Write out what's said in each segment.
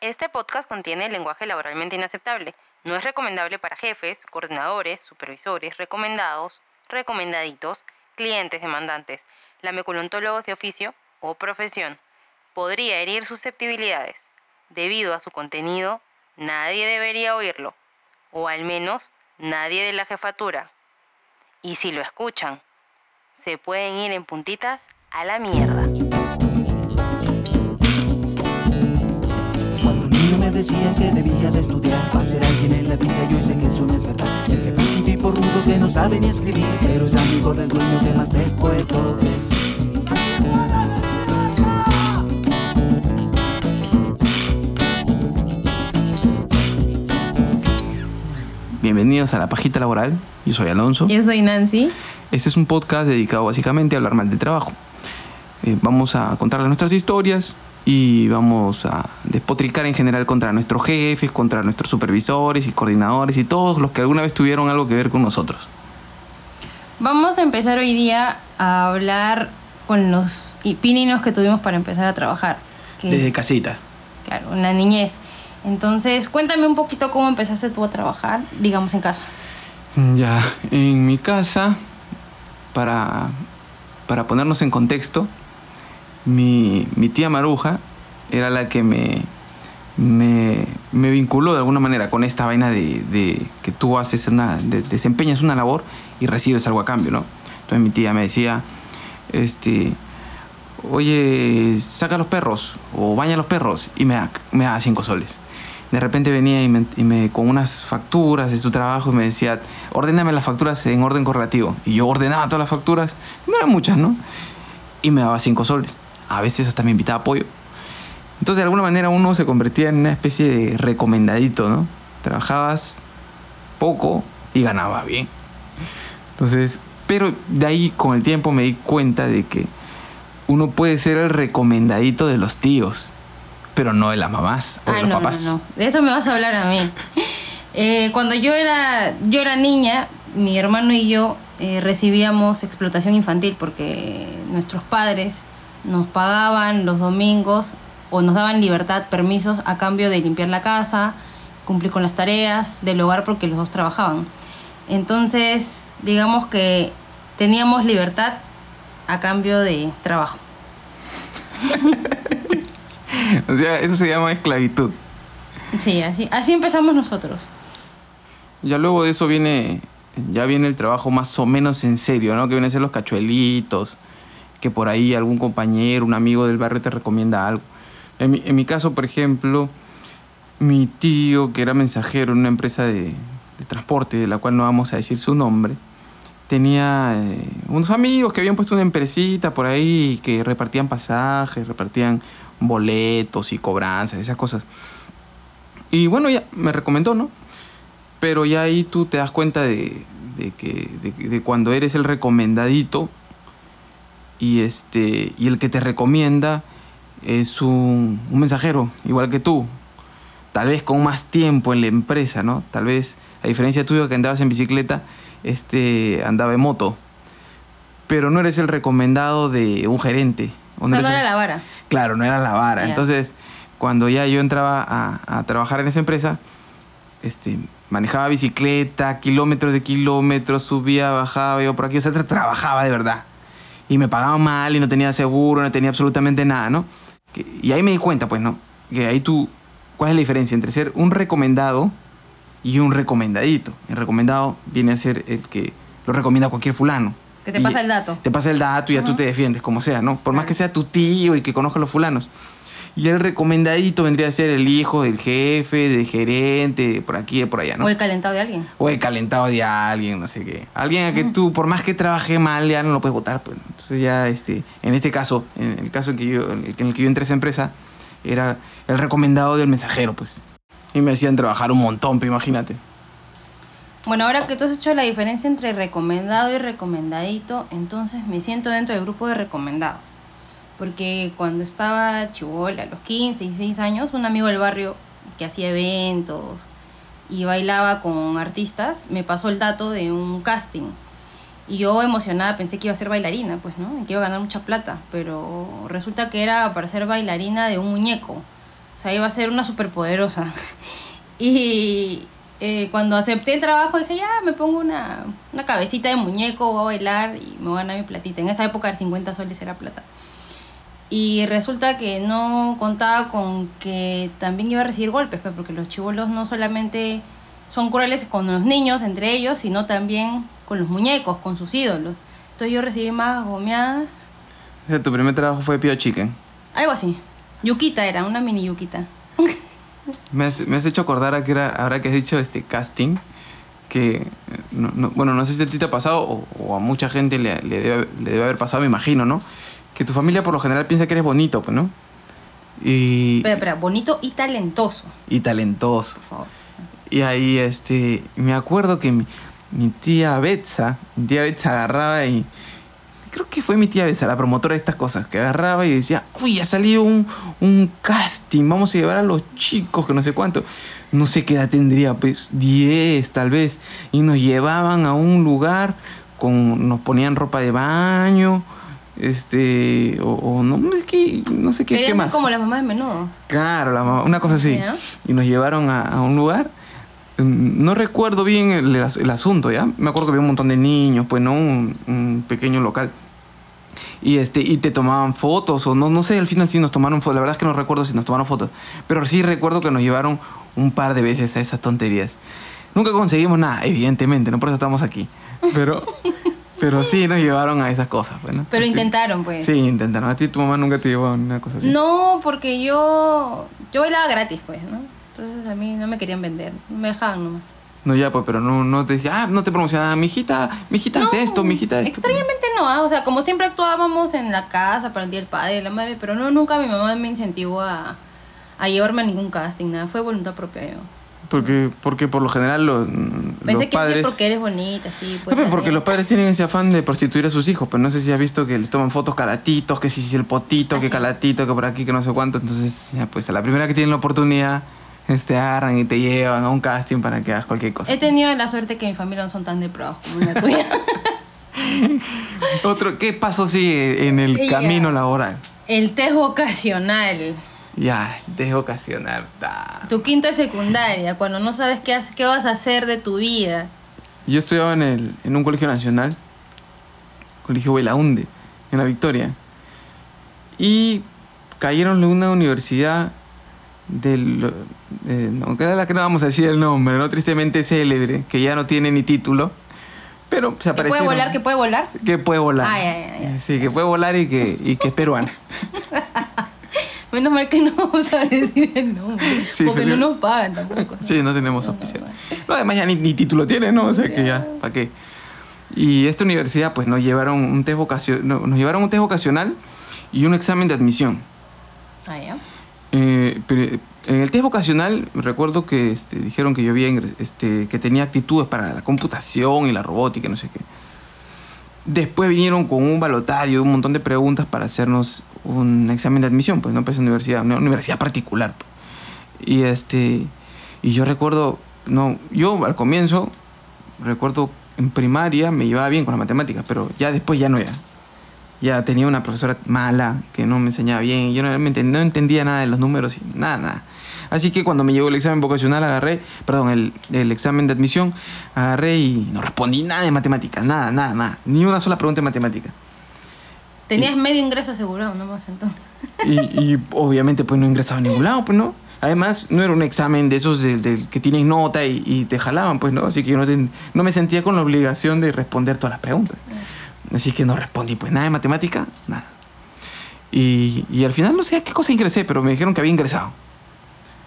Este podcast contiene lenguaje laboralmente inaceptable. No es recomendable para jefes, coordinadores, supervisores, recomendados, recomendaditos, clientes demandantes, lameculontólogos de oficio o profesión. Podría herir susceptibilidades. Debido a su contenido, nadie debería oírlo. O al menos nadie de la jefatura. Y si lo escuchan, se pueden ir en puntitas a la mierda. Decían que debía de estudiar para ser alguien en la vida, yo sé que eso no es verdad. El jefe es un tipo rudo que no sabe ni escribir, pero es amigo del dueño que más te puedo decir. Bienvenidos a La Pajita Laboral. Yo soy Alonso. Yo soy Nancy. Este es un podcast dedicado básicamente a hablar mal de trabajo. Eh, vamos a contarles nuestras historias y vamos a despotricar en general contra nuestros jefes, contra nuestros supervisores y coordinadores y todos los que alguna vez tuvieron algo que ver con nosotros. Vamos a empezar hoy día a hablar con los pininos que tuvimos para empezar a trabajar. Desde casita. Claro, en la niñez. Entonces, cuéntame un poquito cómo empezaste tú a trabajar, digamos, en casa. Ya, en mi casa, para, para ponernos en contexto, mi, mi tía Maruja era la que me, me, me vinculó de alguna manera con esta vaina de, de que tú haces una, de- desempeñas una labor y recibes algo a cambio, ¿no? Entonces mi tía me decía, este, oye, saca los perros o baña los perros y me da, me da cinco soles. De repente venía y, me, y me- con unas facturas de su trabajo y me decía, ordéname las facturas en orden correlativo. Y yo ordenaba todas las facturas, no eran muchas, ¿no? Y me daba cinco soles. A veces hasta me invitaba pollo. Entonces, de alguna manera, uno se convertía en una especie de recomendadito, ¿no? Trabajabas poco y ganaba bien. Entonces, pero de ahí con el tiempo me di cuenta de que uno puede ser el recomendadito de los tíos, pero no de las mamás o de Ah, los no, papás. no, no. De eso me vas a hablar a mí. Eh, cuando yo era, yo era niña, mi hermano y yo eh, recibíamos explotación infantil porque nuestros padres nos pagaban los domingos o nos daban libertad, permisos a cambio de limpiar la casa, cumplir con las tareas del hogar porque los dos trabajaban. Entonces, digamos que teníamos libertad a cambio de trabajo. O sea, eso se llama esclavitud. Sí, así, así empezamos nosotros. Ya luego de eso viene, ya viene el trabajo más o menos en serio, ¿no? Que vienen a ser los cachuelitos, que por ahí algún compañero, un amigo del barrio te recomienda algo. En mi, en mi caso, por ejemplo, mi tío, que era mensajero en una empresa de, transporte, de la cual no vamos a decir su nombre, tenía eh, unos amigos que habían puesto una empresita por ahí que repartían pasajes, repartían boletos y cobranzas, esas cosas. Y bueno, ya me recomendó, ¿no? Pero ya ahí tú te das cuenta de, de que de cuando eres el recomendadito y este y el que te recomienda es un, un mensajero, igual que tú. Tal vez con más tiempo en la empresa, ¿no? Tal vez, a diferencia tuyo que andabas en bicicleta, este andaba en moto. Pero no eres el recomendado de un gerente. O sea, no el- era la vara. Claro, no era la vara. Entonces, cuando ya yo entraba a, a trabajar en esa empresa, este, manejaba bicicleta, kilómetros de kilómetros, subía, bajaba, iba por aquí, o sea, tra- trabajaba de verdad. Y me pagaban mal y no tenía seguro, no tenía absolutamente nada, ¿no? Que- y ahí me di cuenta, pues, ¿no? Que ahí tú, ¿cuál es la diferencia entre ser un recomendado y un recomendadito? El recomendado viene a ser el que lo recomienda cualquier fulano. Que te pasa el dato. te pasa el dato y ya tú te defiendes, como sea, ¿no? Por más que sea tu tío y que conozca a los fulanos. Y el recomendadito vendría a ser el hijo del jefe, del gerente, de por aquí, de por allá, ¿no? O el calentado de alguien. O el calentado de alguien, no sé qué. Alguien a que tú, por más que trabaje mal, ya no lo puedes votar. Pues. Entonces ya, este, en este caso, en el caso en, que yo, en el que- en el que yo entré a esa empresa, era el recomendado del mensajero, pues. Y me hacían trabajar un montón, pues imagínate. Bueno, ahora que tú has hecho la diferencia entre recomendado y recomendadito, entonces me siento dentro del grupo de recomendado. Porque cuando estaba chivola, a los 15, 16 años, un amigo del barrio que hacía eventos y bailaba con artistas, me pasó el dato de un casting. Y yo emocionada pensé que iba a ser bailarina, pues, ¿no? Y que iba a ganar mucha plata. Pero resulta que era para ser bailarina de un muñeco. O sea, iba a ser una superpoderosa. y eh, cuando acepté el trabajo dije, ya, me pongo una, una cabecita de muñeco, voy a bailar y me voy a ganar mi platita. En esa época, 50 soles era plata. Y resulta que no contaba con que también iba a recibir golpes, pues, porque los chivolos no solamente son crueles con los niños, entre ellos, sino también con los muñecos, con sus ídolos. Entonces yo recibí más gomeadas, O sea, tu primer trabajo fue Pio Chicken. algo así. Yuquita era, una mini yuquita. Me has, me has hecho acordar a que era, ahora que has dicho este casting, que, eh, no- no- bueno, no sé si a ti te ha pasado o, o a mucha gente le, le debe, le debe haber pasado, me imagino, ¿no? Que tu familia por lo general piensa que eres bonito, pues, ¿no? Y, espera, bonito y talentoso, y talentoso. por favor. Y ahí, este, me acuerdo que mi, mi tía Betsa, mi tía Betsa agarraba y... Creo que fue mi tía Betsa, la promotora de estas cosas, que agarraba y decía, uy, ha salido un, un casting, vamos a llevar a los chicos, que no sé cuánto. No sé qué edad tendría, pues 10 tal vez. Y nos llevaban a un lugar, con, nos ponían ropa de baño, este, o, o no, es que, no sé qué, Querían qué más. como las mamás de menudo. Claro, la mamá- una cosa así. Ya. Y nos llevaron a, a un lugar. Mm, No recuerdo bien el, el asunto, ¿ya? Me acuerdo que había un montón de niños, pues, ¿no? Un, un pequeño local. Y, este, y te tomaban fotos, o no, no sé, al final sí nos tomaron fotos. La verdad es que no recuerdo si nos tomaron fotos. Pero sí recuerdo que nos llevaron un par de veces a esas tonterías. Nunca conseguimos nada, evidentemente, no por eso estamos aquí. Pero, pero sí nos llevaron a esas cosas, pues, ¿no? Pero intentaron, pues. Sí, intentaron. A ti tu mamá nunca te llevó a una cosa así. No, porque yo yo bailaba gratis, pues, ¿no? Entonces a mí no me querían vender, me dejaban nomás. No, ya, pues, pero no, no te decía, ah, no te promocionaba, mijita, mijita, haz No, esto, mijita, esto. Extrañamente no, ah, o sea, como siempre actuábamos en la casa para el día del padre y la madre, pero no, nunca mi mamá me incentivó a, a llevarme a ningún casting, nada, fue voluntad propia yo. Porque, porque por lo general los, Pensé los que padres... sí, porque eres bonita, sí. Pues, pues, porque los padres tienen ese afán de prostituir a sus hijos, pero no sé si has visto que les toman fotos calatitos, que si si el potito, Ah, que sí. calatito, que por aquí, que no sé cuánto. Entonces, ya, pues a la primera que tienen la oportunidad, este, agarran y te llevan a un casting para que hagas cualquier cosa. He tenido la suerte que mi familia no son tan depravados como la tuya. Otro, ¿qué paso sigue en el Ya. camino laboral? el test vocacional. Ya, dejo ocasionar. da. Tu quinto de secundaria, cuando no sabes qué, hace- qué vas a hacer de tu vida. Yo estudiaba en, el, en un colegio nacional, colegio Belaunde, en La Victoria. Y cayeron en una universidad del... eh, no, que era la que no vamos a decir el nombre, ¿no? Tristemente célebre, que ya no tiene ni título. Pero se ¿Que puede volar? ¿Que puede volar? Que puede volar. Ah, ya, ya, ya. Sí, que puede volar y que, y que es peruana. Menos mal que no vamos a decir el nombre. Sí, porque no nos pagan tampoco. Sí, no tenemos No, oficial. no, además ya ni, ni título tiene, ¿no? O sea que ya, ¿para qué? Y esta universidad, pues nos llevaron un test vocacional, nos llevaron un test vocacional y un examen de admisión. Ah, ya. Eh, pero en el test vocacional recuerdo que este, dijeron que yo había este, que tenía actitudes para la computación y la robótica, no sé qué. Después vinieron con un balotario, un montón de preguntas para hacernos un examen de admisión, pues no pues universidad, una universidad particular. pues. Y este y yo recuerdo, no, yo al comienzo recuerdo en primaria me llevaba bien con las matemáticas, pero ya después ya no ya. Ya tenía una profesora mala que no me enseñaba bien yo realmente no entendía nada de los números nada, nada. Así que cuando me llegó el examen vocacional agarré, perdón, el, el examen de admisión, agarré y no respondí nada de matemáticas, nada, nada, nada. Ni una sola pregunta de matemática. Tenías medio ingreso asegurado nomás entonces. Y, y obviamente pues no ingresaba a ningún lado, pues no. Además, no era un examen de esos del, del que tienen nota y, y te jalaban, pues no. Así que yo no, no me sentía con la obligación de responder todas las preguntas. Así que no respondí, pues nada de matemática, nada. Y, y al final no sé a qué cosa ingresé, pero me dijeron que había ingresado.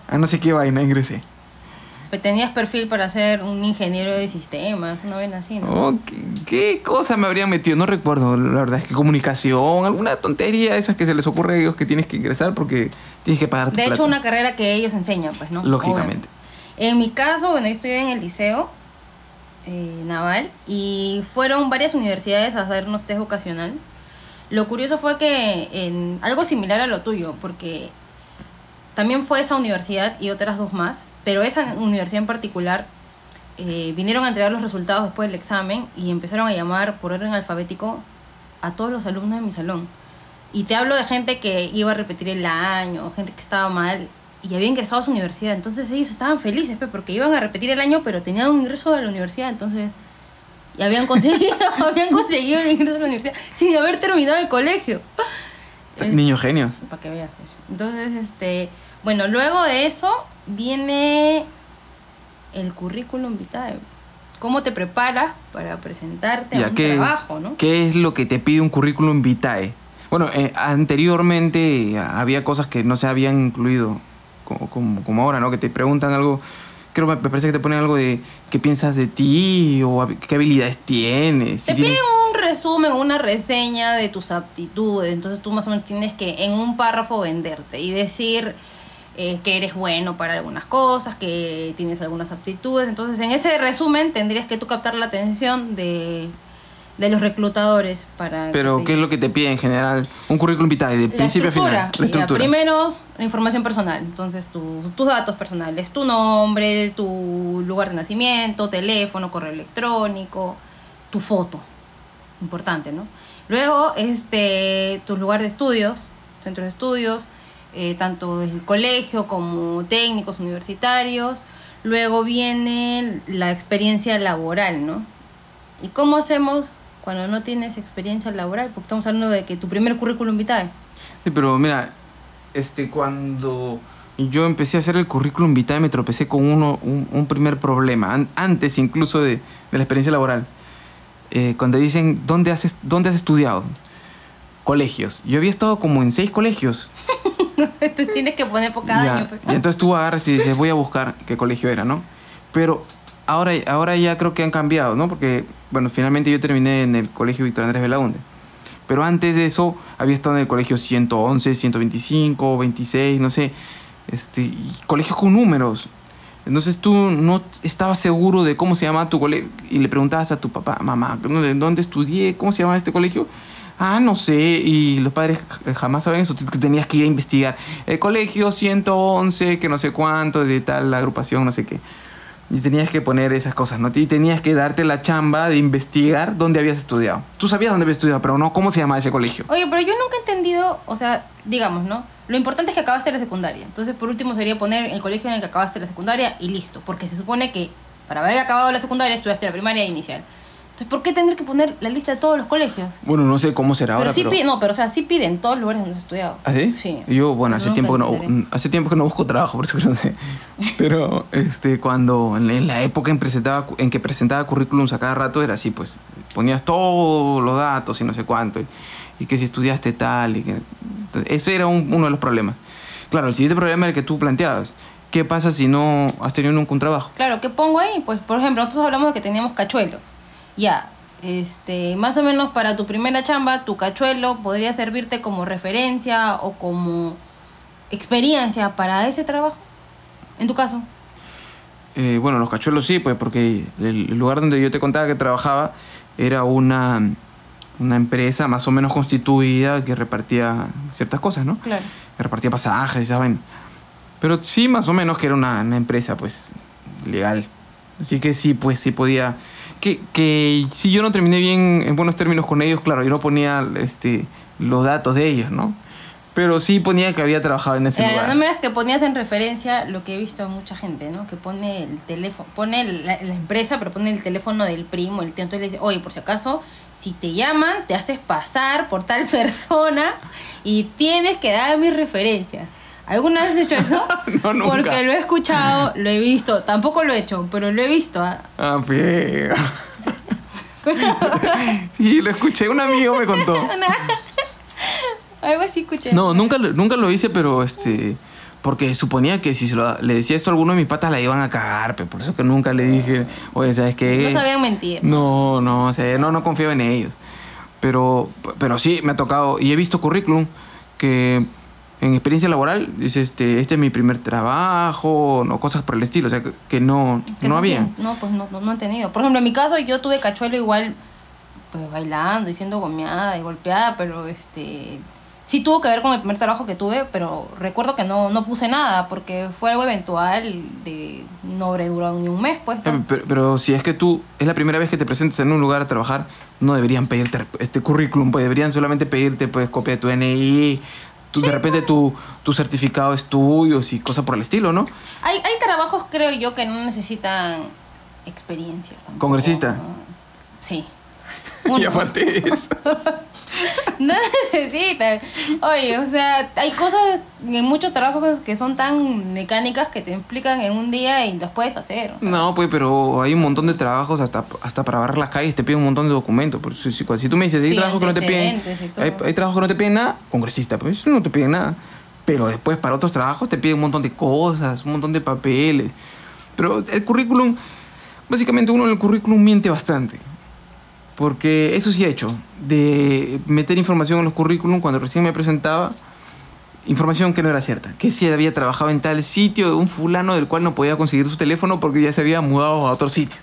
A no sé qué vaina ingresé. Pues tenías perfil para ser un ingeniero de sistemas, una vez así, ¿no? Oh, ¿qué, qué cosa me habrían metido? No recuerdo, la verdad es que comunicación, alguna tontería de esas que se les ocurre a ellos que tienes que ingresar porque tienes que pagar tu De hecho, una carrera que ellos enseñan, pues, ¿no? Lógicamente. Obviamente. En mi caso, bueno, yo estudié en el liceo eh, naval y fueron varias universidades a hacernos test vocacional. Lo curioso fue que en algo similar a lo tuyo, porque también fue esa universidad y otras dos más, pero esa universidad en particular eh, vinieron a entregar los resultados después del examen y empezaron a llamar por orden alfabético a todos los alumnos de mi salón. Y te hablo de gente que iba a repetir el año, gente que estaba mal y había ingresado a su universidad. Entonces ellos estaban felices, pe, porque iban a repetir el año, pero tenían un ingreso a la universidad. Entonces, y habían conseguido, habían conseguido el ingreso a la universidad sin haber terminado el colegio. Eh, Niños genios. para que veas. Entonces, este, bueno, luego de eso viene el currículum vitae. ¿Cómo te preparas para presentarte a un ¿qué, trabajo, no? ¿Qué es lo que te pide un currículum vitae? Bueno, eh, anteriormente había cosas que no se habían incluido, como, como, como ahora, ¿no? Que te preguntan algo, creo me me parece que te ponen algo de qué piensas de ti o qué habilidades tienes. si Te tienes- piden resumen, una reseña de tus aptitudes. Entonces tú más o menos tienes que en un párrafo venderte y decir eh, que eres bueno para algunas cosas, que tienes algunas aptitudes. Entonces en ese resumen tendrías que tú captar la atención de, de los reclutadores para... que Pero, te- ¿qué es lo que te pide en general? Un currículum vitae, de la principio a final. La estructura. primero, la información personal. Entonces, tu- tus datos personales. Tu nombre, tu lugar de nacimiento, teléfono, correo electrónico, tu foto. Importante, ¿no? Luego, este, tu lugar de estudios, centros de estudios, eh, tanto del colegio como técnicos universitarios. Luego viene la experiencia laboral, ¿no? ¿Y cómo hacemos cuando no tienes experiencia laboral? Porque estamos hablando de que tu primer currículum vitae. Sí, pero mira, este, cuando yo empecé a hacer el currículum vitae me tropecé con uno, un, primer problema, an- antes incluso de la experiencia laboral. Eh, cuando dicen, ¿dónde has, ¿dónde has estudiado? Colegios. Yo había estado como en seis colegios. Entonces tienes que poner por cada Ya, año. pues. Y entonces tú agarras y dices, voy a buscar qué colegio era, ¿no? Pero ahora, ahora ya creo que han cambiado, ¿no? Porque, bueno, finalmente yo terminé en el colegio Víctor Andrés Belaunde. Pero antes de eso había estado en el colegio 111, 125, 26, no sé. Este, colegios con números. Entonces tú no estabas seguro de cómo se llamaba tu colegio y le preguntabas a tu papá, mamá, ¿dónde, dónde estudié? ¿Cómo se llamaba este colegio? Ah, no sé. Y los padres jamás saben eso. Tenías que ir a investigar. El colegio 111, que no sé cuánto, de tal agrupación, no sé qué. Y tenías que poner esas cosas, ¿no? Y tenías que darte la chamba de investigar dónde habías estudiado. Tú sabías dónde habías estudiado, pero no cómo se llamaba ese colegio. Oye, pero yo nunca he entendido, o sea, digamos, ¿no? Lo importante es que acabaste la secundaria. Entonces, por último, sería poner el colegio en el que acabaste la secundaria y listo. Porque se supone que para haber acabado la secundaria estudiaste la primaria inicial. Entonces, ¿por qué tener que poner la lista de todos los colegios? Bueno, no sé cómo será pero ahora, sí pero... piden, no, pero o sea, sí piden todos los lugares donde has estudiado. ¿Ah, sí? Sí. Yo, bueno, hace tiempo, que no, entenderé. hace tiempo que no busco trabajo, por eso que no sé. Pero este, cuando, en la- en la época en, presentaba, en que presentaba currículums a cada rato, era así, pues, ponías todos los datos y no sé cuánto, y, y que si estudiaste tal, y que... Entonces, ese era un- uno de los problemas. Claro, el siguiente problema era el que tú planteabas. ¿Qué pasa si no has tenido nunca un trabajo? Claro, ¿qué pongo ahí? Pues, por ejemplo, nosotros hablamos de que teníamos cachuelos. Ya, este, más o menos para tu primera chamba, tu cachuelo podría servirte como referencia o como experiencia para ese trabajo. En tu caso. Eh, bueno, los cachuelos sí, pues porque el el lugar donde yo te contaba que trabajaba era una, una empresa más o menos constituida que repartía ciertas cosas, ¿no? Claro. Que repartía pasajes vaina. Pero sí, más o menos que era una, una empresa, pues, legal. Así que sí, pues sí podía... Que, que si yo no terminé bien en buenos términos con ellos, claro, yo no ponía este, los datos de ellos, ¿no? Pero sí ponía que había trabajado en ese Eh, lugar. no me digas que ponías en referencia lo que he visto a mucha gente, ¿no? Que pone el teléfono, pone la, la empresa, pero pone el teléfono del primo, el tío. Entonces le dice, oye, por si acaso, si te llaman, te haces pasar por tal persona y tienes que dar mi referencia. ¿Alguna vez has hecho eso? No, nunca. Porque lo he escuchado, lo he visto. Tampoco lo he hecho, pero lo he visto. ¿ah? Ah, feo. sí, lo escuché, un amigo me contó. Algo así escuché. No, nunca, lo- nunca lo hice, pero este. Porque suponía que si se lo- le decía esto a alguno de mis patas la iban a cagar, pe, por eso que nunca le dije, oye, ¿sabes qué? No sabían mentir. No, no, o sea, no, no confiaba en ellos. Pero, pero sí, me ha tocado, y he visto currículum que en experiencia laboral dice, este, este es mi primer trabajo, no, cosas por el estilo, o sea, que, que no, Que no había. No, pues no, no, no han tenido. Por ejemplo, en mi caso yo tuve cachuelo igual, pues bailando y siendo gomeada y golpeada, pero este sí tuvo que ver con el primer trabajo que tuve, pero recuerdo que no, no puse nada porque fue algo eventual de no habré durado ni un mes, pues. Eh, Pero, pero si es que tú es la primera vez que te presentes en un lugar a trabajar, no deberían pedirte este currículum, pues deberían solamente pedirte pues copia de tu NI, tú, de repente tu, tu certificado de estudios y cosas por el estilo, ¿no? Hay, hay trabajos, creo yo, que no necesitan experiencia. tampoco. ¿Congresista? Sí. Y Uno. aparte de eso. No necesita. Oye, o sea, hay cosas en muchos trabajos que son tan mecánicas que te explican en un día y los puedes hacer. o sea. No, pues, pero hay un montón de trabajos hasta, hasta para barrer las calles te piden un montón de documentos. Por eso, si, si tú me dices, hay Sí, trabajos que no te piden, hay, hay trabajos que no te piden nada, congresista, pues no te piden nada. Pero después para otros trabajos te piden un montón de cosas, un montón de papeles. Pero el currículum, básicamente uno en el currículum miente bastante. Porque eso sí he hecho, de meter información en los currículum cuando recién me presentaba, información que no era cierta. Que si había trabajado en tal sitio de un fulano del cual no podía conseguir su teléfono porque ya se había mudado a otro sitio.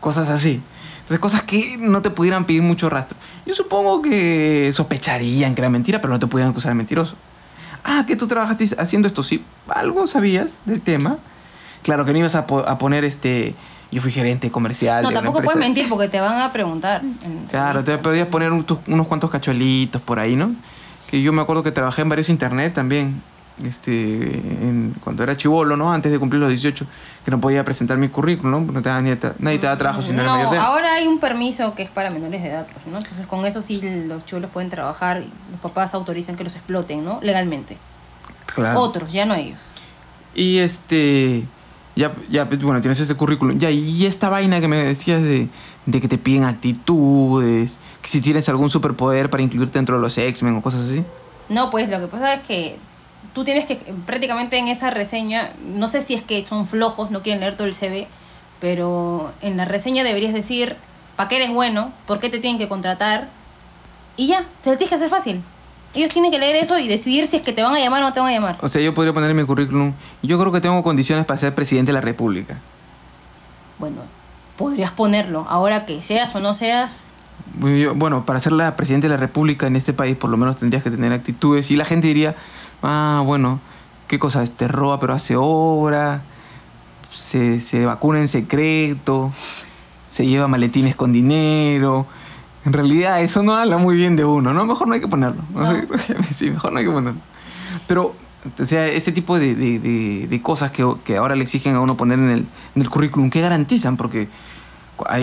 Cosas así. Entonces, cosas que no te pudieran pedir mucho rastro. Yo supongo que sospecharían que era mentira, pero no te pudieran acusar de mentiroso. Ah, que tú trabajaste haciendo esto, sí. Algo sabías del tema. Claro que no ibas a, po- a poner este. Yo fui gerente comercial. No, de tampoco puedes empresa". mentir porque te van a preguntar. en Claro, te podías poner un- tus- unos cuantos cachuelitos por ahí, ¿no? Que yo me acuerdo que trabajé en varios internet también. Este, en- cuando era chivolo, ¿no? Antes de cumplir los 18, que no podía presentar mi currículum, ¿no? No te da, ni- nadie te da trabajo si no eres mayor No, de edad. ahora hay un permiso que es para menores de edad, pues, ¿no? Entonces con eso sí los chulos pueden trabajar y los papás autorizan que los exploten, ¿no? Legalmente. Claro. Otros, ya no ellos. Y este. Ya, ya, bueno, tienes ese currículum. Ya, y esta vaina que me decías de, de que te piden actitudes, que si tienes algún superpoder para incluirte dentro de los X-Men o cosas así. No, pues lo que pasa es que tú tienes que, prácticamente en esa reseña, no sé si es que son flojos, no quieren leer todo el CV, pero en la reseña deberías decir, ¿para qué eres bueno? ¿Por qué te tienen que contratar? Y ya, te lo tienes que hacer fácil. Ellos tienen que leer eso y decidir si es que te van a llamar o no te van a llamar. O sea, yo podría poner en mi currículum. Yo creo que tengo condiciones para ser presidente de la República. Bueno, podrías ponerlo. Ahora que seas o no seas, Yo- Bueno, para ser la presidente de la República en este país, por lo menos tendrías que tener actitudes. Y la gente diría, ah, bueno, qué cosa, este roba pero hace obra, se, se vacuna en secreto, se lleva maletines con dinero. En realidad eso no habla muy bien de uno, ¿no? Mejor no hay que ponerlo. No. sí, mejor no hay que ponerlo. Pero, o sea, ese tipo de, de- de- de cosas que, que ahora le exigen a uno poner en el, en el currículum, ¿qué garantizan? Porque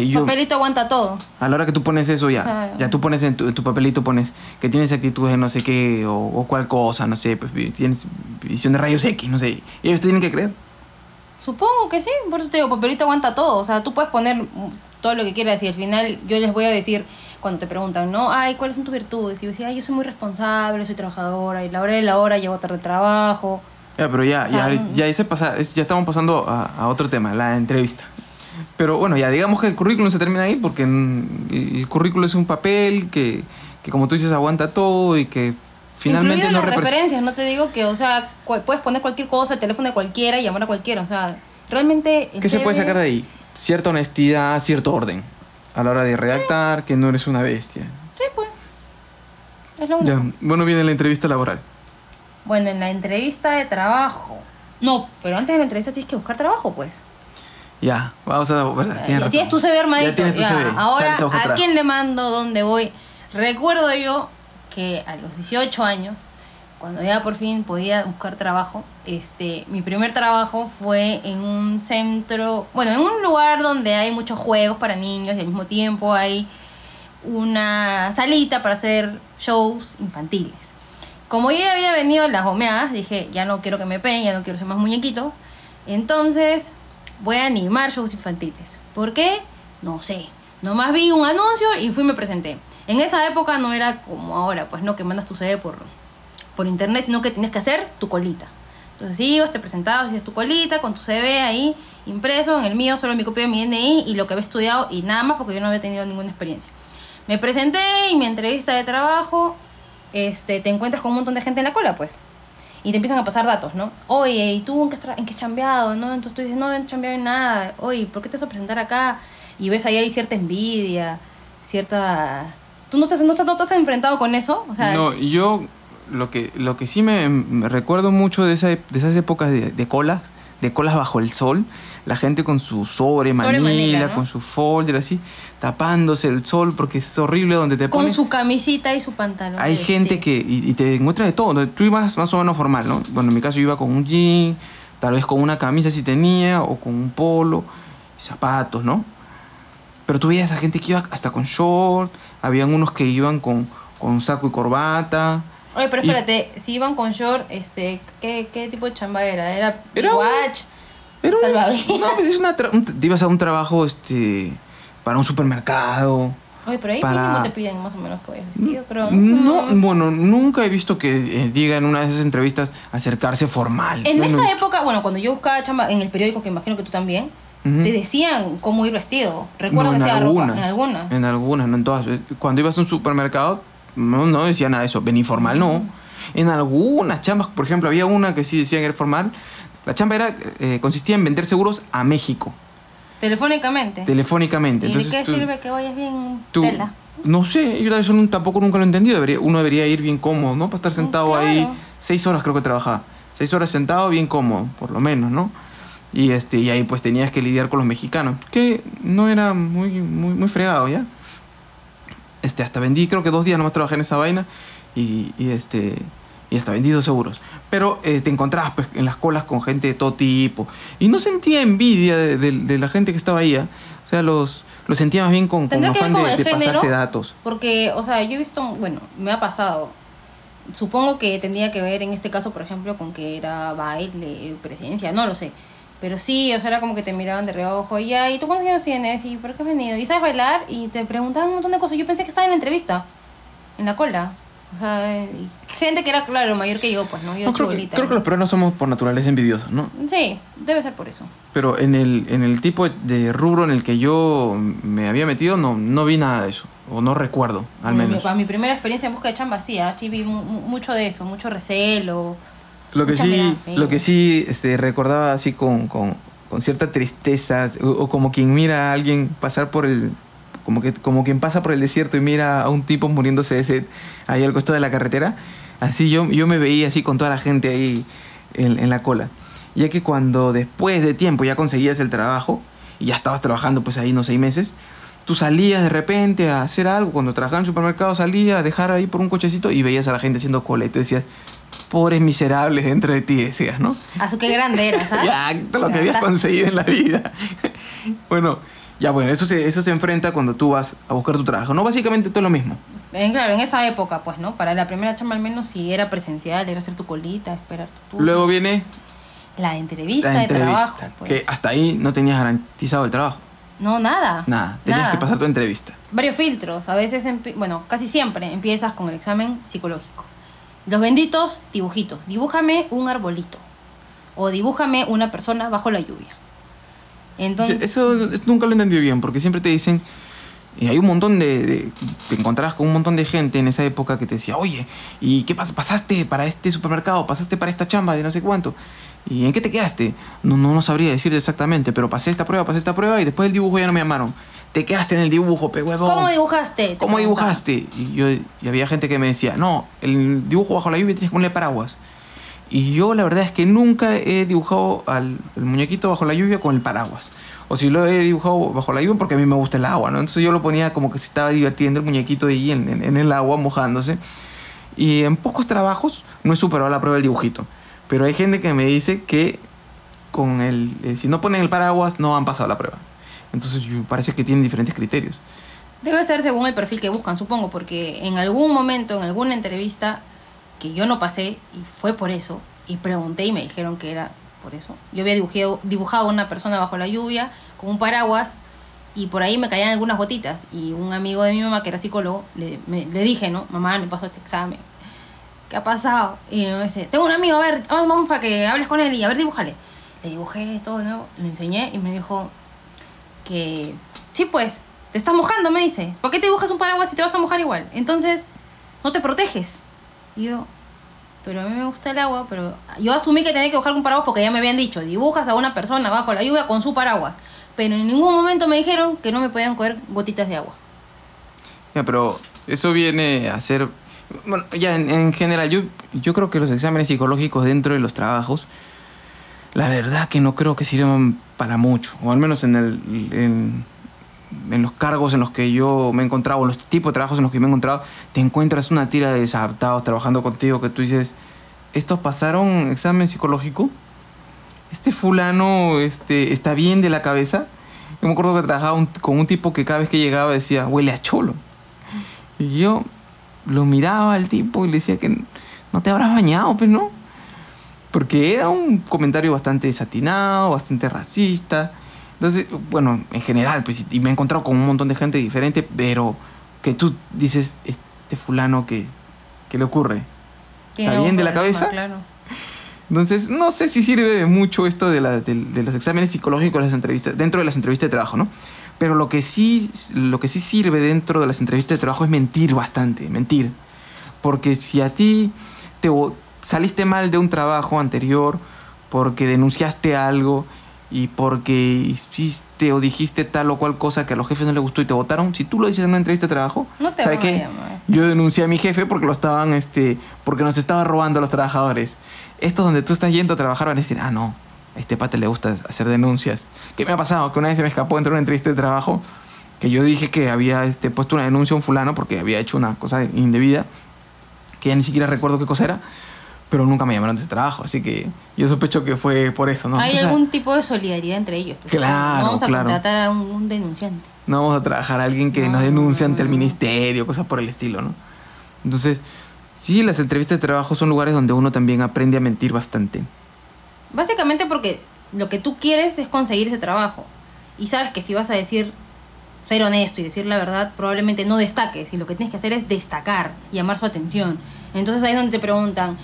yo, papelito aguanta todo. a la hora que tú pones eso ya, Ah. ya tú pones en tu, en tu papelito pones que tienes actitudes de no sé qué o, o cual cosa, no sé, pues tienes visión de rayos X, no sé. Y ellos te tienen que creer. Supongo que sí, por eso te digo, papelito aguanta todo. O sea, tú puedes poner todo lo que quieras y al final yo les voy a decir, cuando te preguntan, ¿no? Ay, ¿cuáles son tus virtudes? Y yo decía, ay, yo soy muy responsable, soy trabajadora y la hora de la hora llego tarde de trabajo. Ya, pero ya, O sea, ya, mm. ya, ese pasa, ya estamos pasando a, a otro tema, la entrevista. Pero bueno, ya digamos que el currículum se termina ahí porque mm, el currículum es un papel que, que como tú dices aguanta todo y que finalmente no las referencias, no te digo que, o sea, puedes poner cualquier cosa, el teléfono de cualquiera y llamar a cualquiera. O sea, realmente... ¿Qué se puede sacar de ahí? Cierta honestidad, cierto orden. A la hora de redactar, que no eres una bestia. Sí, pues. Es lo único. Ya, bueno, viene la entrevista laboral. Bueno, en la entrevista de trabajo. No, pero antes de la entrevista tienes que buscar trabajo, pues. Ya, vamos a... ¿verdad? Ya Tienes razón. tienes tu CV armadito. Ya tienes tu ya. CV. Ahora, a hoja ¿a atrás. quién le mando? ¿Dónde voy? Recuerdo yo que a los 18 años, cuando ya por fin podía buscar trabajo, este, mi primer trabajo fue en un centro, bueno, en un lugar donde hay muchos juegos para niños y al mismo tiempo hay una salita para hacer shows infantiles. Como yo ya había venido las gomeadas, dije, ya no quiero que me peguen, ya no quiero ser más muñequito. Entonces, voy a animar shows infantiles. ¿Por qué? No sé. Nomás vi un anuncio y fui y me presenté. En esa época no era como ahora, pues no, que mandas tu CV por, por internet, sino que tienes que hacer tu colita. Entonces ibas, te presentabas, hacías tu colita con tu CV ahí impreso, en el mío solo mi copia de mi DNI y lo que había estudiado y nada más porque yo no había tenido ninguna experiencia. Me presenté y mi entrevista de trabajo, este, te encuentras con un montón de gente en la cola, pues. Y te empiezan a pasar datos, ¿no? Oye, ¿y tú en qué, en qué has chambeado? ¿No? Entonces tú dices, no, no he chambeado en nada. Oye, ¿por qué te vas a presentar acá? Y ves ahí hay cierta envidia, cierta... ¿Tú no te, no, te- no te has enfrentado con eso? O sea, no, es- yo lo que, lo que sí me, me recuerdo mucho de, esa, de esas épocas de, de colas, de colas bajo el sol, la gente con su sobre, Sobre manila, con su folder así, tapándose el sol porque es horrible donde te Con pones. su camisita y su pantalón. Hay gente que, y, y te encuentras de todo, tú ibas más o menos formal, ¿no? Bueno, en mi caso yo iba con un jean, tal vez con una camisa si tenía, o con un polo, zapatos, ¿no? Pero tú veías a gente que iba hasta con short, habían unos que iban con, con saco y corbata. Oye, pero Y- espérate, si iban con short, este, ¿qué, qué tipo de chamba era? ¿Era, Era un- watch? Pero Salvavidas. no, pues es una tra- un- ibas a un trabajo este, para un supermercado. Oye, pero ahí Para- mínimo te piden más o menos que vayas vestido, creo. No, Mm. bueno, nunca he visto que eh, diga en una de esas entrevistas acercarse formal. En No, esa época, bueno, cuando yo buscaba chamba en el periódico, que imagino que tú también, te decían cómo ir vestido. Recuerdo No, que sea ropa. algunas, En algunas. En algunas, no en todas. Cuando ibas a un supermercado, no, no decía nada de eso. Ven informal, no. En algunas chambas, por ejemplo, había una que sí decía que era formal. La chamba era, eh, consistía en vender seguros a México, Telefónicamente. telefónicamente. ¿Y Entonces, de qué tú- sirve que vayas bien tú- tela? No sé, yo eso tampoco nunca lo he entendido. Debería, uno debería ir bien cómodo, ¿no? Para estar sentado claro. ahí. Seis horas creo que trabajaba. Seis horas sentado, bien cómodo, por lo menos, ¿no? Y, este, y ahí pues tenías que lidiar con los mexicanos, que no era muy, muy, muy fregado, ¿ya? Este, hasta vendí, creo que dos días nomás trabajé en esa vaina y, y, este, y hasta vendí dos seguros. Pero eh, te encontrabas pues, en las colas con gente de todo tipo. Y no sentía envidia de, de- de la gente que estaba ahí, ¿ya? O sea, los, los sentía más bien con, con ¿Tendrá que ver afán con de, el de género? pasarse datos. Porque, o sea, yo he visto, bueno, me ha pasado. Supongo que tendría que ver en este caso, por ejemplo, con que era baile, presencia, no lo sé. Pero sí, o sea, era como que te miraban de reojo y ya, ¿y tú cuántos años tienes? ¿Y por qué has venido? ¿Y sabes bailar? Y te preguntaban un montón de cosas. Yo pensé que estaba en la entrevista, en la cola. O sea, y gente que era, claro, mayor que yo, pues, ¿no? Yo No, creo, que, creo que ¿no? los peruanos somos por naturaleza envidiosos, ¿no? Sí, debe ser por eso. Pero en el, en el tipo de rubro en el que yo me había metido, no, no vi nada de eso. O no recuerdo, al Mi- menos. Para mi primera experiencia en busca de chamba, sí, así vi mu- mu- mucho de eso, mucho recelo. Lo que sí, lo que sí este, recordaba así con, con, con cierta tristeza, o, o como quien mira a alguien pasar por el. Como, que, como quien pasa por el desierto y mira a un tipo muriéndose de sed ahí al costado de la carretera. Así yo, yo me veía así con toda la gente ahí en, en la cola. Ya que cuando después de tiempo ya conseguías el trabajo y ya estabas trabajando pues ahí unos seis meses, tú salías de repente a hacer algo. Cuando trabajaba en el supermercado salías a dejar ahí por un cochecito y veías a la gente haciendo cola y tú decías, pobres miserables dentro de ti, decías, ¿no? A su qué grande era, ¿sabes? Ya, todo lo que habías conseguido en la vida. bueno, ya bueno, eso se, eso se enfrenta cuando tú vas a buscar tu trabajo, ¿no? Básicamente todo lo mismo. En, claro, en esa época, pues, ¿no? Para la primera chamba al menos si era presencial, era hacer tu colita, esperar tu turno. Luego viene La entrevista la de entrevista, trabajo, pues. que hasta ahí no tenías garantizado el trabajo. No, nada. Nada, tenías Nada. que pasar tu entrevista. Varios filtros. A veces, bueno, casi siempre empiezas con el examen psicológico. Los benditos dibujitos. Dibújame un arbolito. O dibújame una persona bajo la lluvia. Entonces, Eso nunca lo he entendido bien, porque siempre te dicen, y hay un montón de, de- te encontrabas con un montón de gente en esa época que te decía, oye, ¿y qué pasa? ¿Pasaste para este supermercado? ¿Pasaste para esta chamba de no sé cuánto? ¿Y en qué te quedaste? No, no, no sabría decirte exactamente, pero pasé esta prueba, pasé esta prueba y después del dibujo ya no me llamaron. Te quedaste en el dibujo, pe huevón. ¿cómo dibujaste? Te ¿Cómo dibujaste? Y, yo, y había gente que me decía, no, el dibujo bajo la lluvia tienes que ponerle paraguas. Y yo la verdad es que nunca he dibujado al el muñequito bajo la lluvia con el paraguas. O si lo he dibujado bajo la lluvia porque a mí me gusta el agua, ¿no? Entonces yo lo ponía como que se estaba divirtiendo el muñequito ahí en, en- en el agua mojándose. Y en pocos trabajos no he superado la prueba del dibujito. Pero hay gente que me dice que con el, eh, si no ponen el paraguas no han pasado la prueba. Entonces parece que tienen diferentes criterios. Debe ser según el perfil que buscan, supongo, porque en algún momento, en alguna entrevista que yo no pasé, y fue por eso, y pregunté y me dijeron que era por eso. Yo había dibujado, dibujado una persona bajo la lluvia con un paraguas y por ahí me caían algunas gotitas. Y un amigo de mi mamá, que era psicólogo, le, me- le dije, ¿no? Mamá, me pasó este examen. ¿Qué ha pasado? Y me dice, tengo un amigo, a ver, vamos, vamos para que hables con él y a ver, dibújale. Le dibujé todo nuevo, le enseñé y me dijo que, sí, pues, te estás mojando, me dice. ¿Por qué te dibujas un paraguas si te vas a mojar igual? Entonces, no te proteges. Y yo, pero a mí me gusta el agua, pero yo asumí que tenía que dibujar un paraguas porque ya me habían dicho, dibujas a una persona bajo la lluvia con su paraguas. Pero en ningún momento me dijeron que no me podían coger gotitas de agua. Ya, pero eso viene a ser... Bueno, ya en, en general, yo, yo creo que los exámenes psicológicos dentro de los trabajos la verdad que no creo que sirvan para mucho, o al menos en, el, en, en los cargos en los que yo me he encontrado, o los tipos de trabajos en los que me he encontrado, te encuentras una tira de desadaptados trabajando contigo que tú dices, ¿estos pasaron examen psicológico? ¿Este fulano este, está bien de la cabeza? Yo me acuerdo que trabajaba un- con un tipo que cada vez que llegaba decía, huele a cholo. Y yo lo miraba al tipo y le decía que no te habrás bañado, pues no. Porque era un comentario bastante desatinado, bastante racista. Entonces, bueno, en general, pues, y me he encontrado con un montón de gente diferente, pero que tú dices, este fulano que, ¿qué le ocurre? ¿Está bien de la cabeza? Claro. Entonces, no sé si sirve de mucho esto de, la- de- de los exámenes psicológicos las entrevistas, dentro de las entrevistas de trabajo, ¿no? Pero lo que, sí, lo que sí sirve dentro de las entrevistas de trabajo es mentir bastante, mentir. Porque si a ti te saliste mal de un trabajo anterior porque denunciaste algo y porque hiciste o dijiste tal o cual cosa que a los jefes no les gustó y te votaron, si tú lo dices en una entrevista de trabajo, No te ¿sabes qué? llamar. Yo denuncié a mi jefe porque lo estaban, este, porque nos estaba robando a los trabajadores. Esto donde tú estás yendo a trabajar van a decir, ah, no, a este pata le gusta hacer denuncias. ¿Qué me ha pasado? Que una vez se me escapó entre una entrevista de trabajo que yo dije que había este, puesto una denuncia a un fulano porque había hecho una cosa indebida, que ya ni siquiera recuerdo qué cosa era, pero nunca me llamaron de ese trabajo. Así que yo sospecho que fue por eso, ¿no? Hay Entonces, algún tipo de solidaridad entre ellos. pues, Claro, no vamos a claro. contratar a un, un denunciante. No vamos a trabajar a alguien que No, nos denuncie ante el ministerio, cosas por el estilo, ¿no? Entonces, sí, las entrevistas de trabajo son lugares donde uno también aprende a mentir bastante. Básicamente porque lo que tú quieres es conseguir ese trabajo. Y sabes que si vas a decir, ser honesto y decir la verdad, probablemente no destaques. Y lo que tienes que hacer es destacar, llamar su atención. Entonces ahí es donde te preguntan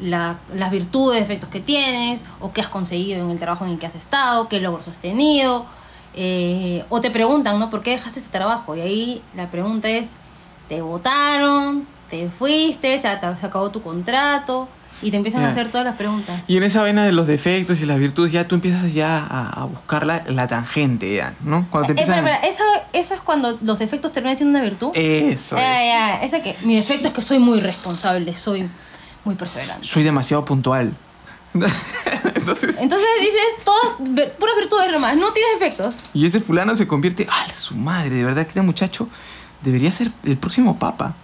la- las virtudes, defectos que tienes, o qué has conseguido en el trabajo en el que has estado, qué logros has tenido. eh, o te preguntan, ¿no? ¿Por qué dejaste ese trabajo? Y ahí la pregunta es, ¿te votaron? ¿Te fuiste? ¿Se, acabó tu contrato? Y te empiezan a hacer todas las preguntas. Y en esa vena de los defectos y las virtudes, ya tú empiezas ya a, a buscar la, la tangente, ya, ¿no? Cuando te Eh, empiezan... espera, espera, ¿eso, ¿Eso es cuando los defectos terminan siendo una virtud? Eso Ya, es. esa que mi defecto es que soy muy responsable, soy muy perseverante. Soy demasiado puntual. Entonces, Entonces dices, todas puras virtudes nomás, no tienes defectos. y ese fulano se convierte, ¡ah, su madre! De verdad que este muchacho debería ser el próximo papa.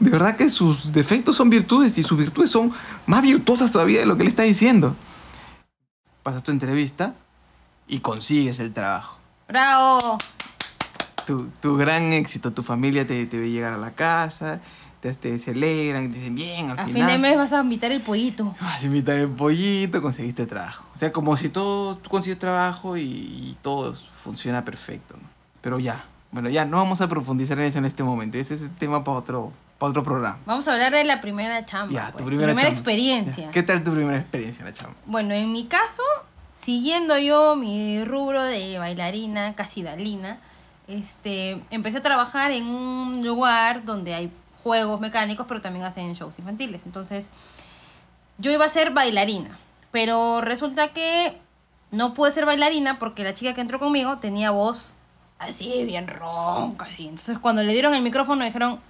De verdad que sus defectos son virtudes y sus virtudes son más virtuosas todavía de lo que le está diciendo. Pasas tu entrevista y consigues el trabajo. Bravo. Tu, tu gran éxito, tu familia te, te ve llegar a la casa, te, te celebran, te dicen bien, al A final. fin de mes vas a invitar el pollito. Vas a invitar el pollito, conseguiste trabajo. O sea, como si todo, tú consigues trabajo y, y todo funciona perfecto. ¿no? Pero ya, bueno, ya no vamos a profundizar en eso en este momento. Ese es el tema para otro, para otro programa. Vamos a hablar de la primera chamba. Ya, pues, tu primera, chamba. experiencia. Ya, ¿Qué tal tu primera experiencia en la chamba? Bueno, en mi caso, siguiendo yo mi rubro de bailarina, casi dalina, este, empecé a trabajar en un lugar donde hay juegos mecánicos, pero también hacen shows infantiles. Entonces, yo iba a ser bailarina, pero resulta que no pude ser bailarina porque la chica que entró conmigo tenía voz así, bien ronca, así. Entonces, cuando le dieron el micrófono, dijeron,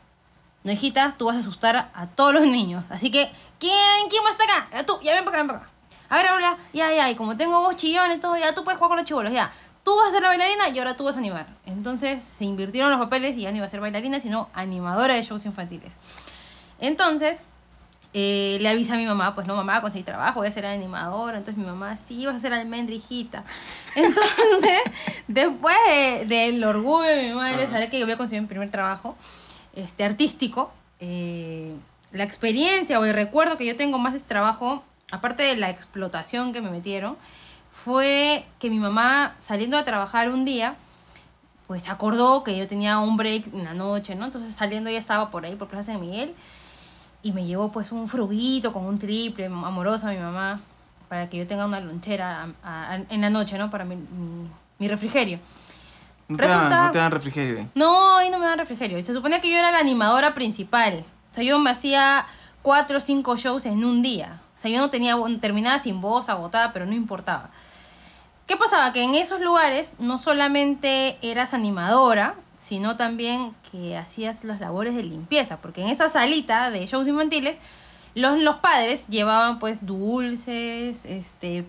no, hijita, tú vas a asustar a, todos los niños. Así que, ¿quién, quién más está acá? Tú, ya ven para acá, ven para acá. A ver, habla, ya, ya, y como tengo voz chillón y todo, ya tú puedes jugar con los chivolos, ya. Tú vas a ser la bailarina y ahora tú vas a animar. Entonces se invirtieron los papeles y ya no iba a ser bailarina, sino animadora de shows infantiles. Entonces, eh, le avisa a mi mamá, pues no, mamá, conseguí trabajo, voy a ser animadora. Entonces mi mamá, sí, vas a ser almendra, hijita. Entonces, después de- del orgullo de mi madre, saber que yo había conseguido mi primer trabajo este, artístico, eh, la experiencia o el recuerdo que yo tengo más de este trabajo, aparte de la explotación que me metieron, fue que mi mamá saliendo a trabajar un día, pues acordó que yo tenía un break en la noche, ¿no? Entonces saliendo ella estaba por ahí, por Plaza de Miguel, y me llevó pues un fruguito con un triple, amorosa mi mamá, para que yo tenga una lonchera a- a- en la noche, ¿no? Para mi, mi- mi refrigerio. No te, dan, Resulta- no te dan refrigerio. ¿eh? No, ahí no me dan refrigerio. Se suponía que yo era la animadora principal. O sea, yo me hacía cuatro o cinco shows en un día. O sea, yo no tenía, terminaba sin voz, agotada, pero no importaba. ¿Qué pasaba? Que en esos lugares no solamente eras animadora, sino también que hacías las labores de limpieza, porque en esa salita de shows infantiles, los, los padres llevaban pues dulces, este,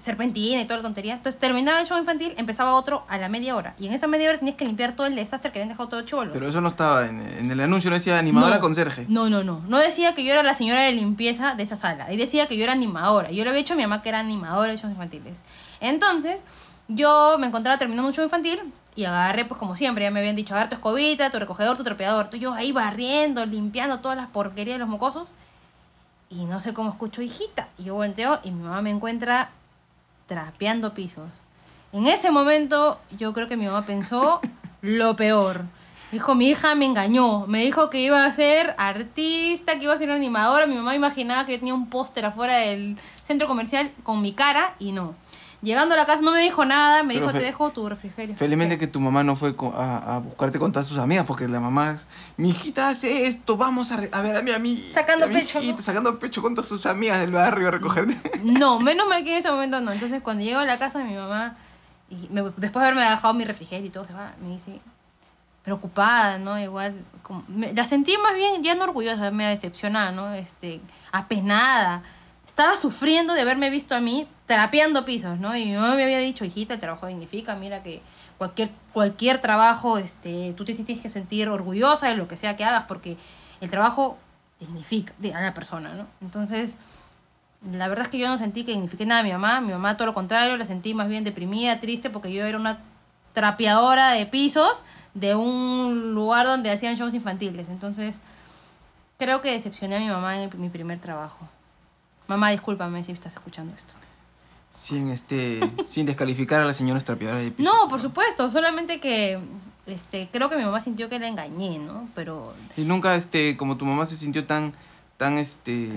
serpentina y toda la tontería. Entonces terminaba el show infantil, empezaba otro a la media hora. Y en esa media hora tenías que limpiar todo el desastre que habían dejado todos chivolos. Pero eso no estaba en, en el anuncio, no decía animadora No. conserje. No, no, no. No decía que yo era la señora de limpieza de esa sala. Ahí decía que yo era animadora. Yo le había dicho a mi mamá que era animadora de shows infantiles. Entonces, yo me encontraba terminando un show infantil y agarré, pues como siempre, ya me habían dicho, agarra tu escobita, tu recogedor, tu trapeador. Entonces yo ahí barriendo, limpiando todas las porquerías de los mocosos. Y no sé cómo escucho hijita. Y yo volteo y mi mamá me encuentra trapeando pisos. En ese momento yo creo que mi mamá pensó lo peor. Dijo, mi hija me engañó. Me dijo que iba a ser artista, que iba a ser animadora. Mi mamá imaginaba que yo tenía un póster afuera del centro comercial con mi cara y no. Llegando a la casa no me dijo nada, me Pero dijo, te dejo tu refrigerio. Felizmente que tu mamá no fue a, a buscarte con todas sus amigas, porque la mamá, mi hijita hace esto, vamos a, a ver a mi amiga. Sacando pecho, hijita, ¿no? Sacando pecho con todas sus amigas del barrio a recogerte. No, menos mal que en ese momento no. Entonces cuando llego a la casa de mi mamá, y me- después de haberme dejado mi refrigerio y todo, se va, me dice, preocupada, ¿no? Igual, como- me- la sentí más bien ya no orgullosa, me decepcionada, ¿no? Este, apenada. Estaba sufriendo de haberme visto a mí trapeando pisos, ¿no? Y mi mamá me había dicho, hijita, el trabajo dignifica, mira que cualquier, cualquier trabajo, este, tú te tienes que sentir orgullosa de lo que sea que hagas, porque el trabajo dignifica a la persona, ¿no? Entonces, la verdad es que yo no sentí que dignifique nada a mi mamá. Mi mamá, todo lo contrario, la sentí más bien deprimida, triste, porque yo era una trapeadora de pisos de un lugar donde hacían shows infantiles. Entonces, creo que decepcioné a mi mamá en mi primer trabajo. Mamá, discúlpame si estás escuchando esto. Sin, este, sin descalificar a la señora estrapeadora de piso. No, por supuesto, solamente que este, creo que mi mamá sintió que la engañé, ¿no? Pero... Y nunca, este, como tu mamá se sintió tan, tan, este...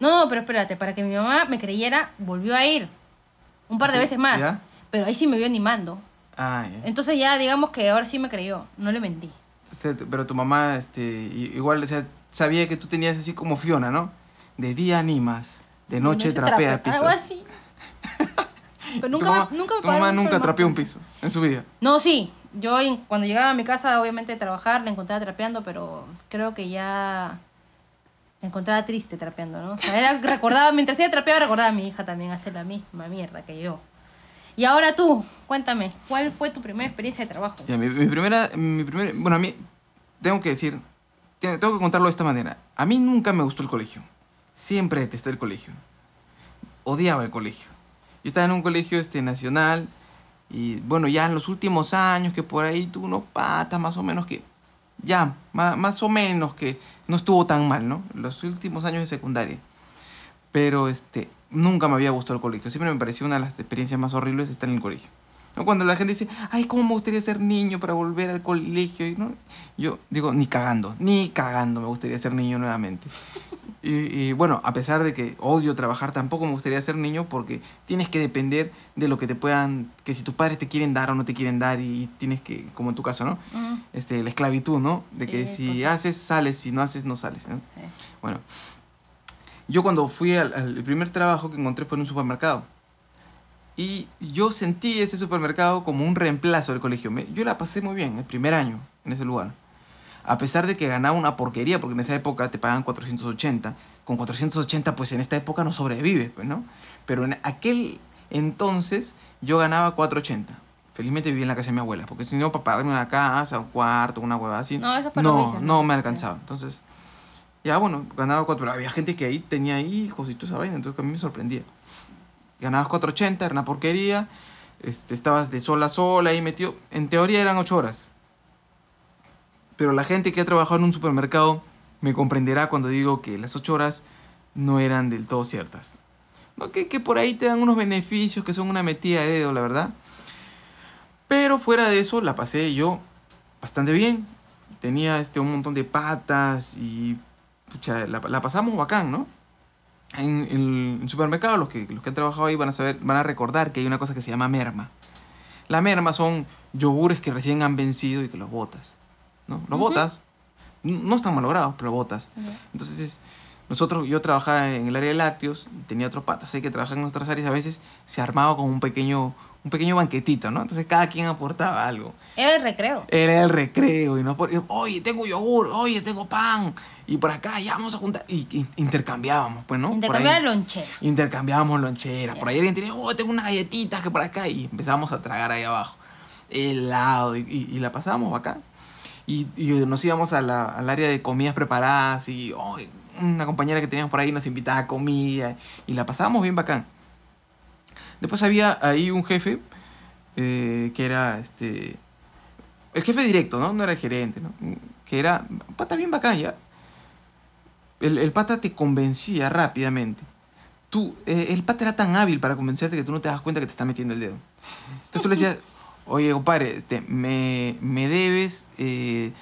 No, no, pero espérate, para que mi mamá me creyera, volvió a ir un par de ¿Sí? veces más. ¿Ya? Pero ahí sí me vio animando. Ah, ya. Entonces ya digamos que ahora sí me creyó, no le mentí. Pero tu mamá, este, igual, o sea, sabía que tú tenías así como Fiona, ¿no? De día animas, de noche trapea piso. Algo así. Pero nunca tu mamá, me, nunca me tu mamá nunca trapeó un marco. piso en su vida. No, sí. Yo cuando llegaba a mi casa, obviamente de trabajar, la encontraba trapeando, pero creo que ya la encontraba triste trapeando, ¿no? O sea, era, recordaba, mientras ella trapeaba, recordaba a mi hija también hacer la misma mierda que yo. Y ahora tú, cuéntame, ¿cuál fue tu primera experiencia de trabajo? Ya, mi, mi primera, mi primera, bueno, a mí, tengo que decir, te- tengo que contarlo de esta manera. A mí nunca me gustó el colegio. Siempre detesté el colegio. Odiaba el colegio. Yo estaba en un colegio este, nacional y, bueno, ya en los últimos años que por ahí tuve unos patas más o menos que, ya, ma- más, o menos que no estuvo tan mal, ¿no? Los últimos años de secundaria. Pero, este, nunca me había gustado el colegio. Siempre me pareció una de las experiencias más horribles estar en el colegio. ¿no? Cuando la gente dice, ay, ¿cómo me gustaría ser niño para volver al colegio? Y, ¿no? Yo digo, ni cagando, ni cagando me gustaría ser niño nuevamente. Y, y, bueno, a pesar de que odio trabajar, tampoco me gustaría ser niño porque tienes que depender de lo que te puedan, que si tus padres te quieren dar o no te quieren dar y tienes que, como en tu caso, ¿no? Este, la esclavitud, ¿no? De que Sí, si haces, sales, si no haces, no sales. ¿no? sí. Bueno, yo cuando fui al, al primer trabajo que encontré fue en un supermercado. Y yo sentí ese supermercado como un reemplazo del colegio. Me- yo la pasé muy bien el primer año en ese lugar. A pesar de que ganaba una porquería, porque en esa época te pagan 480. Con 480, pues en esta época no sobrevives, pues, ¿no? Pero en aquel entonces yo ganaba 480. Felizmente vivía en la casa de mi abuela, porque si no, para pagarme una casa, un cuarto, una hueva así, No, eso para no, no ¿no? me alcanzaba. Entonces, ya bueno, ganaba cuatro. Pero había gente que ahí tenía hijos y toda esa vaina, entonces a mí me sorprendía. Ganabas 480, era una porquería. Este, estabas de sol a sol ahí metido. En teoría eran 8 horas. Pero la gente que ha trabajado en un supermercado me comprenderá cuando digo que las 8 horas no eran del todo ciertas. ¿No? Que, que por ahí te dan unos beneficios que son una metida de dedo, la verdad. Pero fuera de eso, la pasé yo bastante bien. Tenía este, un montón de patas y pucha, la, la pasamos bacán, ¿no? En, el supermercado, los que, los que han trabajado ahí van a, saber, van a recordar que hay una cosa que se llama merma. La merma son yogures que recién han vencido y que los botas. ¿No? Los botas. No están malogrados, pero botas. Ya. Entonces, nosotros, yo trabajaba en el área de lácteos, y tenía otros patas ahí que trabajaban en otras áreas, a veces se armaba como un pequeño, un pequeño banquetito, ¿no? Entonces cada quien aportaba algo. Era el recreo. Era el recreo y no por, oye, tengo yogur, oye, tengo pan, y por acá ya vamos a juntar, y, y intercambiábamos, pues, ¿no? Por Intercambiaba ahí lonchera. Intercambiábamos loncheras, por Ya. ahí alguien tenía, oh, tengo unas galletitas que por acá, y empezamos a tragar ahí abajo, helado, y, y- y la pasábamos acá. Y, nos íbamos a la- al área de comidas preparadas y oh, una compañera que teníamos por ahí nos invitaba a comida y la pasábamos bien bacán. Después había ahí un jefe eh, que era este el jefe directo, ¿no? No era el gerente, ¿no? Que era pata bien bacán ya. El, el pata te convencía rápidamente. Tú, eh, el pata era tan hábil para convencerte que tú no te das cuenta que te está metiendo el dedo. Entonces tú le decías, oye, compadre, este, me, me debes eh,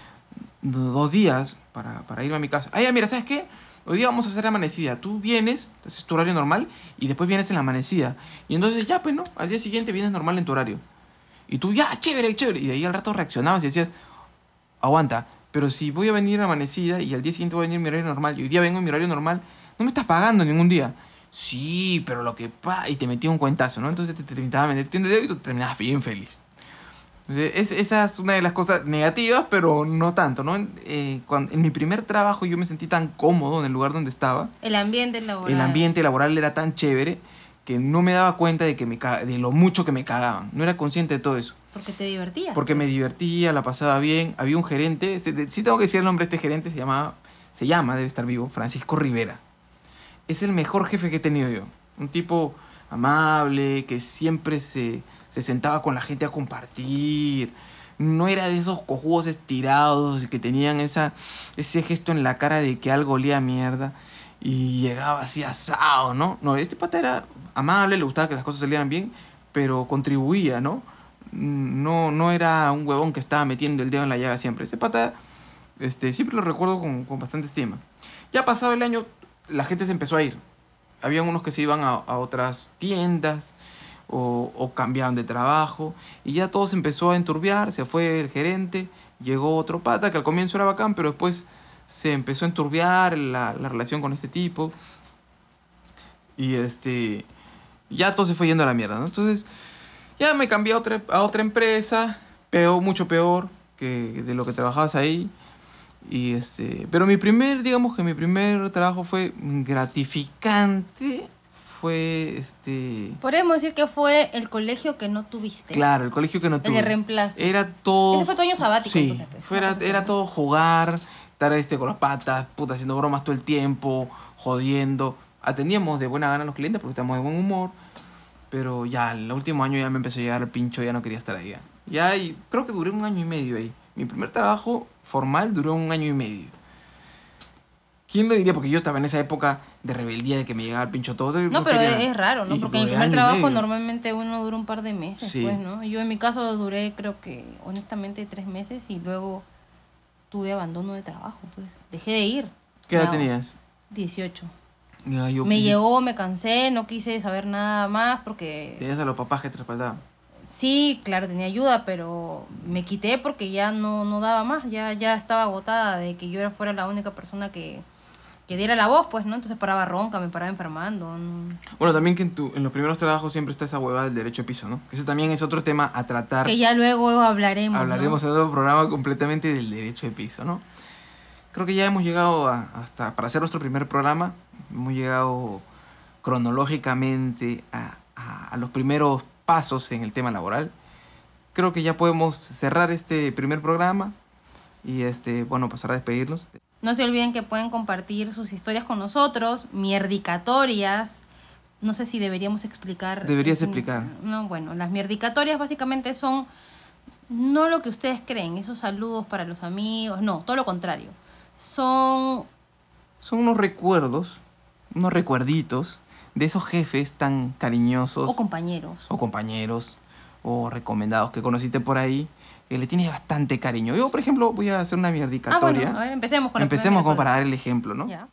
dos días para, para irme a mi casa. Ah, ya, mira, ¿sabes qué? Hoy día vamos a hacer amanecida. Tú vienes, haces tu horario normal y después vienes en la amanecida. Y entonces ya, pues, ¿no? Al día siguiente vienes normal en tu horario. Y tú, ya, chévere, chévere. Y de ahí al rato reaccionabas y decías, aguanta, pero si voy a venir amanecida y al día siguiente voy a venir en mi horario normal y hoy día vengo en mi horario normal, no me estás pagando ningún día. Sí, pero lo que pasa... Y te metía un cuentazo, ¿no? Entonces te terminaba metiendo el dedo y tú terminabas bien feliz. Es- esa es una de las cosas negativas, pero no tanto, ¿no? Eh, cuando, en mi primer trabajo yo me sentí tan cómodo en el lugar donde estaba. El ambiente laboral. El ambiente laboral era tan chévere que no me daba cuenta de, que me de lo mucho que me cagaban. No era consciente de todo eso. Porque te divertías. Porque me divertía, la pasaba bien. Había un gerente, este, sí tengo que decir el nombre de este gerente, se llamaba, se llama, debe estar vivo, Francisco Rivera. Es el mejor jefe que he tenido yo. Un tipo amable, que siempre se, se sentaba con la gente a compartir. No era de esos cojudos estirados que tenían esa, ese gesto en la cara de que algo olía mierda y llegaba así asado, ¿no? No, este pata era amable, le gustaba que las cosas salieran bien, pero contribuía, ¿no? No, no era un huevón que estaba metiendo el dedo en la llaga siempre. Ese pata, este, siempre lo recuerdo con, con bastante estima. Ya pasado el año, la gente se empezó a ir. Habían unos que se iban a, a otras tiendas o, o cambiaban de trabajo y ya todo se empezó a enturbiar, se fue el gerente, llegó otro pata que al comienzo era bacán, pero después se empezó a enturbiar la, la relación con este tipo y este ya todo se fue yendo a la mierda, ¿no? Entonces ya me cambié a otra, a otra empresa, peor, mucho peor que de lo que trabajabas ahí. Y este, pero mi primer, digamos que mi primer trabajo fue gratificante, fue este, Podríamos decir que fue el colegio que no tuviste. claro, el colegio que no El tuve. de reemplazo. Era todo Ese fue tu año sabático, Sí, entonces, pues, fuera- una cosa era así. todo jugar, estar este con las patas, puta, haciendo bromas todo el tiempo, jodiendo. Atendíamos de buena gana a los clientes porque estamos de buen humor. Pero ya, el último año ya me empezó a llegar el pincho, ya no quería estar ahí. Ya, Ya, y creo que duré un año y medio ahí. Mi primer trabajo formal duró un año y medio. ¿Quién lo diría? Porque yo estaba en esa época de rebeldía, de que me llegaba el pincho todo. No, pero es, es raro, ¿no? Porque en el primer trabajo normalmente uno dura un par de meses, Sí. pues, ¿no? Yo en mi caso duré, creo que, honestamente, tres meses y luego tuve abandono de trabajo, pues. Dejé de ir. ¿Qué edad tenías? 18. Ya, yo- Me llegó, me cansé, no quise saber nada más porque... Tenías a los papás que te respaldaban. Sí, claro, tenía ayuda, pero me quité porque ya no, no daba más, ya, ya estaba agotada de que yo era fuera la única persona que, que diera la voz, pues, ¿no? Entonces paraba ronca, me paraba enfermando. no- Bueno, también que en, tu, en los primeros trabajos siempre está esa huevada del derecho de piso, ¿no? Ese también es otro tema a tratar. Que ya luego hablaremos. ¿no? Hablaremos en otro programa completamente del derecho de piso, ¿no? Creo que ya hemos llegado a- hasta, para hacer nuestro primer programa, hemos llegado cronológicamente a, a- a los primeros pasos en el tema laboral. Creo que ya podemos cerrar este primer programa y, este, bueno, pasar a despedirnos. No se olviden que pueden compartir sus historias con nosotros, mierdicatorias. No sé si deberíamos explicar. Deberías explicar. No, bueno, las mierdicatorias básicamente son no lo que ustedes creen, esos saludos para los amigos, no, todo lo contrario. Son Son unos recuerdos, unos recuerditos de esos jefes tan cariñosos. o compañeros. o compañeros o recomendados que conociste por ahí que le tienes bastante cariño. Yo, por ejemplo, voy a hacer una Ah, mierdicatoria. bueno, a ver, empecemos con la Empecemos como para dar el ejemplo, ¿no? Ya.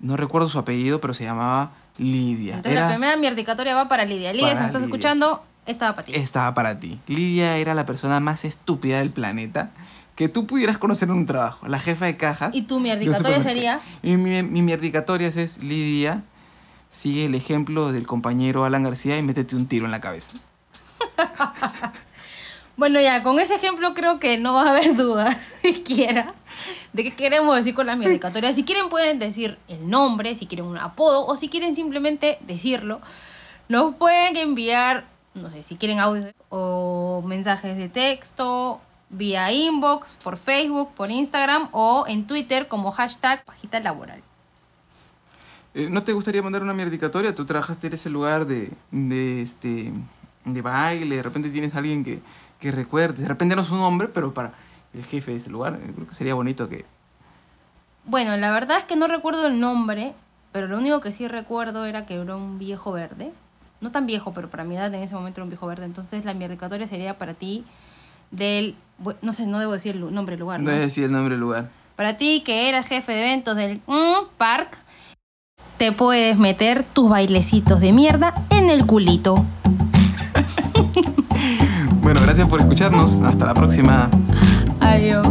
No recuerdo su apellido, pero se llamaba Lidia. Entonces la Era, primera mierdicatoria va para Lidia. Lidia, si nos estás Lidia, escuchando, esta va para ti. estaba para ti. Lidia era la persona más estúpida del planeta que tú pudieras conocer en un trabajo. La jefa de cajas. ¿Y tu mierdicatoria sería? Mi, mi, mi mierdicatoria es Lidia. Sigue el ejemplo del compañero Alan García y métete un tiro en la cabeza. Bueno, ya, con ese ejemplo creo que no va a haber dudas siquiera de qué queremos decir con la mierdicatoria. Si quieren pueden decir el nombre, si quieren un apodo o si quieren simplemente decirlo. Nos pueden enviar, no sé, si quieren audios o mensajes de texto vía inbox, por Facebook, por Instagram o en Twitter como hashtag pajita laboral. Eh, ¿No te gustaría mandar una mierdicatoria? Tú trabajaste en ese lugar de, de, este, de baile, de repente tienes a alguien que, que recuerde, de repente no es un hombre, pero para el jefe de ese lugar, eh, creo que sería bonito que... Bueno, la verdad es que no recuerdo el nombre, pero lo único que sí recuerdo era que era un viejo verde. No tan viejo, pero para mi edad en ese momento era un viejo verde. Entonces la mierdicatoria sería para ti del... No sé, no debo decir el nombre del lugar. No a decir el nombre del lugar. Para ti que eras jefe de eventos del mm, park, te puedes meter tus bailecitos de mierda en el culito. Bueno, gracias por escucharnos. Hasta la próxima. Adiós.